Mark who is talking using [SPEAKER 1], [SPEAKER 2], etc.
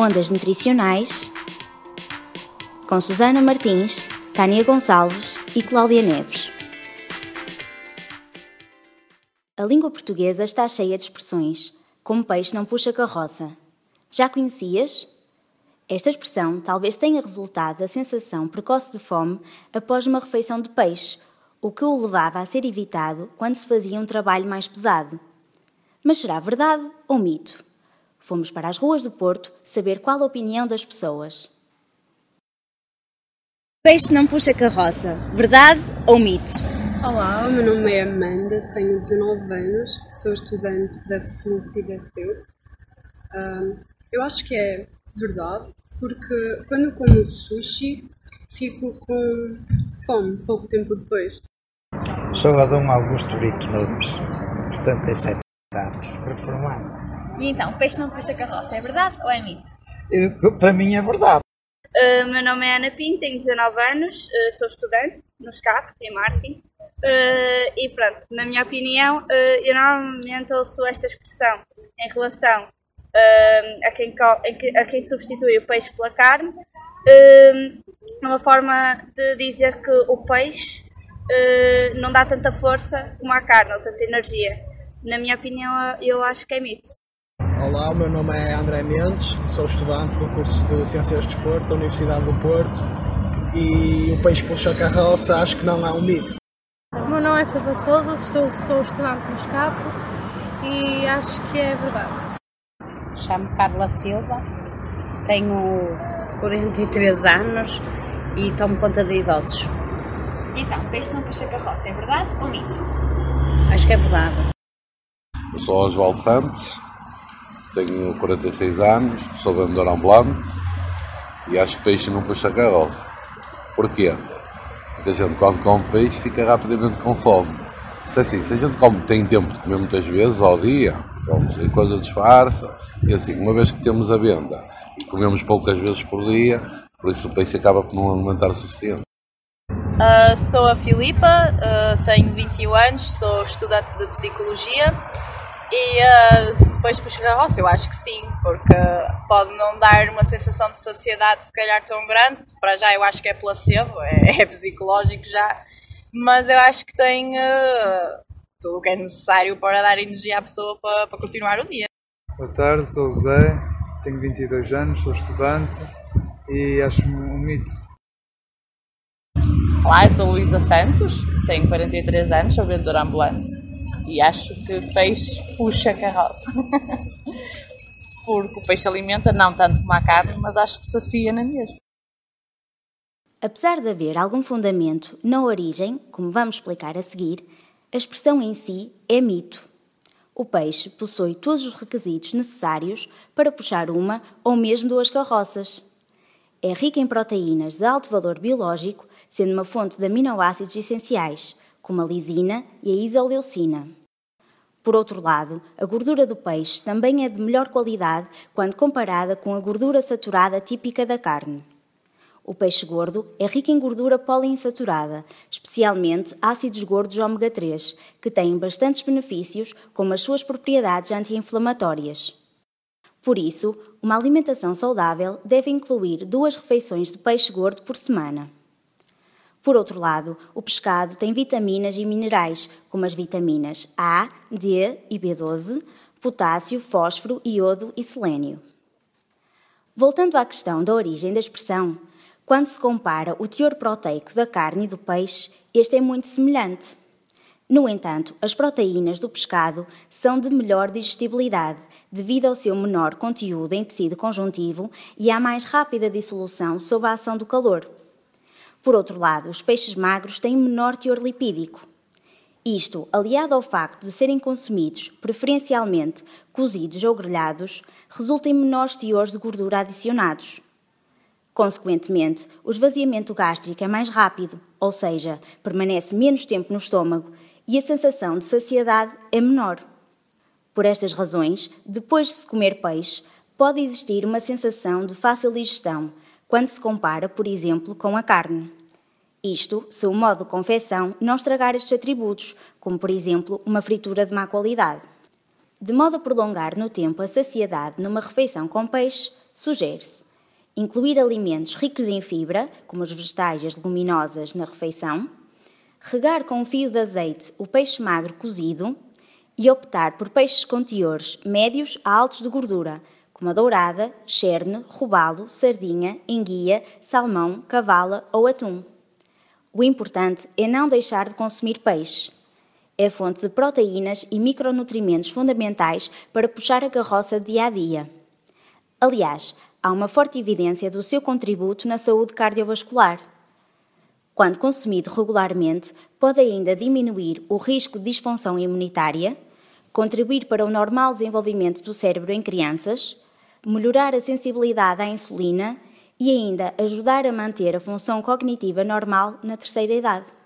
[SPEAKER 1] Ondas Nutricionais com Susana Martins, Tânia Gonçalves e Cláudia Neves. A língua portuguesa está cheia de expressões, como peixe não puxa carroça. Já conhecias? Esta expressão talvez tenha resultado da sensação precoce de fome após uma refeição de peixe, o que o levava a ser evitado quando se fazia um trabalho mais pesado. Mas será verdade ou mito? Fomos para as ruas do Porto saber qual a opinião das pessoas. Peixe não puxa carroça, verdade ou mito?
[SPEAKER 2] Olá, o meu nome é Amanda, tenho 19 anos, sou estudante da FLUP e da FEU. Um, eu acho que é verdade, porque quando como sushi fico com fome pouco tempo depois.
[SPEAKER 3] Sou Adão Augusto Brito Nunes, 77 anos, reformado.
[SPEAKER 4] E então, peixe não puxa carroça, é verdade ou é mito?
[SPEAKER 3] Eu, para mim é verdade.
[SPEAKER 5] Uh, meu nome é Ana Pinto, tenho 19 anos, uh, sou estudante no SCAP, em Martin. Uh, e pronto, na minha opinião, eu normalmente ouço esta expressão em relação a, quem, a quem substitui o peixe pela carne, uma forma de dizer que o peixe não dá tanta força como a carne, ou tanta energia. Na minha opinião, eu acho que é mito.
[SPEAKER 6] Olá, o meu nome é André Mendes, sou estudante do curso de Ciências de Desporto da Universidade do Porto e o peixe puxa carroça acho que não é um mito.
[SPEAKER 7] O meu nome é Filipe Souza, estou, sou estudante no Escapo e acho que é verdade.
[SPEAKER 8] Chamo Carla Silva, tenho 43 anos e tomo conta de idosos.
[SPEAKER 4] Então, peixe não puxa carroça, é verdade ou mito?
[SPEAKER 8] Acho que é verdade.
[SPEAKER 9] Eu sou Oswaldo Santos, tenho 46 anos, sou vendedor ambulante e acho que peixe não puxa carroça. Porquê? Porque a gente quando come peixe fica rapidamente com fome. Se, é assim, se a gente come, tem tempo de comer muitas vezes ao dia, vamos, a coisa disfarça, e assim, uma vez que temos a venda e comemos poucas vezes por dia, por isso o peixe acaba por não alimentar o suficiente.
[SPEAKER 10] Uh, sou a Filipa, uh, tenho 21 anos, sou estudante de Psicologia e uh, se depois puxar a roça, eu acho que sim, porque pode não dar uma sensação de saciedade se calhar tão grande. Para já eu acho que é placebo, é, é psicológico já, mas eu acho que tem uh, tudo o que é necessário para dar energia à pessoa para, para continuar o dia.
[SPEAKER 11] Boa tarde, sou o Zé, tenho 22 anos, sou estudante e acho um mito.
[SPEAKER 12] Olá, eu sou Luísa Santos, tenho 43 anos, sou vendedora ambulante e acho que peixe puxa carroça. Porque o peixe alimenta não tanto como a carne, mas acho que sacia na mesma.
[SPEAKER 1] Apesar de haver algum fundamento na origem, como vamos explicar a seguir, a expressão em si é mito. O peixe possui todos os requisitos necessários para puxar uma ou mesmo duas carroças. É rica em proteínas de alto valor biológico, sendo uma fonte de aminoácidos essenciais, como a lisina e a isoleucina. Por outro lado, a gordura do peixe também é de melhor qualidade quando comparada com a gordura saturada típica da carne. O peixe gordo é rico em gordura poliinsaturada, especialmente ácidos gordos ômega 3, que têm bastantes benefícios, como as suas propriedades anti-inflamatórias. Por isso, uma alimentação saudável deve incluir duas refeições de peixe gordo por semana. Por outro lado, o pescado tem vitaminas e minerais, como as vitaminas A, D e B12, potássio, fósforo, iodo e selênio. Voltando à questão da origem da expressão, quando se compara o teor proteico da carne e do peixe, este é muito semelhante. No entanto, as proteínas do pescado são de melhor digestibilidade, devido ao seu menor conteúdo em tecido conjuntivo e à mais rápida dissolução sob a ação do calor. Por outro lado, os peixes magros têm menor teor lipídico. Isto, aliado ao facto de serem consumidos preferencialmente cozidos ou grelhados, resulta em menores teores de gordura adicionados. Consequentemente, o esvaziamento gástrico é mais rápido, ou seja, permanece menos tempo no estômago e a sensação de saciedade é menor. Por estas razões, depois de se comer peixe, pode existir uma sensação de fácil digestão, quando se compara, por exemplo, com a carne. Isto se o modo de confecção não estragar estes atributos, como por exemplo uma fritura de má qualidade. De modo a prolongar no tempo a saciedade numa refeição com peixe, Sugere-se incluir alimentos ricos em fibra, como os vegetais e as leguminosas, na refeição, regar com um fio de azeite o peixe magro cozido e optar por peixes com teores médios a altos de gordura, como a dourada, cherne, robalo, sardinha, enguia, salmão, cavala ou atum. O importante é não deixar de consumir peixe. É fonte de proteínas e micronutrientes fundamentais para puxar a carroça dia a dia. Aliás, há uma forte evidência do seu contributo na saúde cardiovascular. Quando consumido regularmente, pode ainda diminuir o risco de disfunção imunitária, contribuir para o normal desenvolvimento do cérebro em crianças, melhorar a sensibilidade à insulina e ainda ajudar a manter a função cognitiva normal na terceira idade.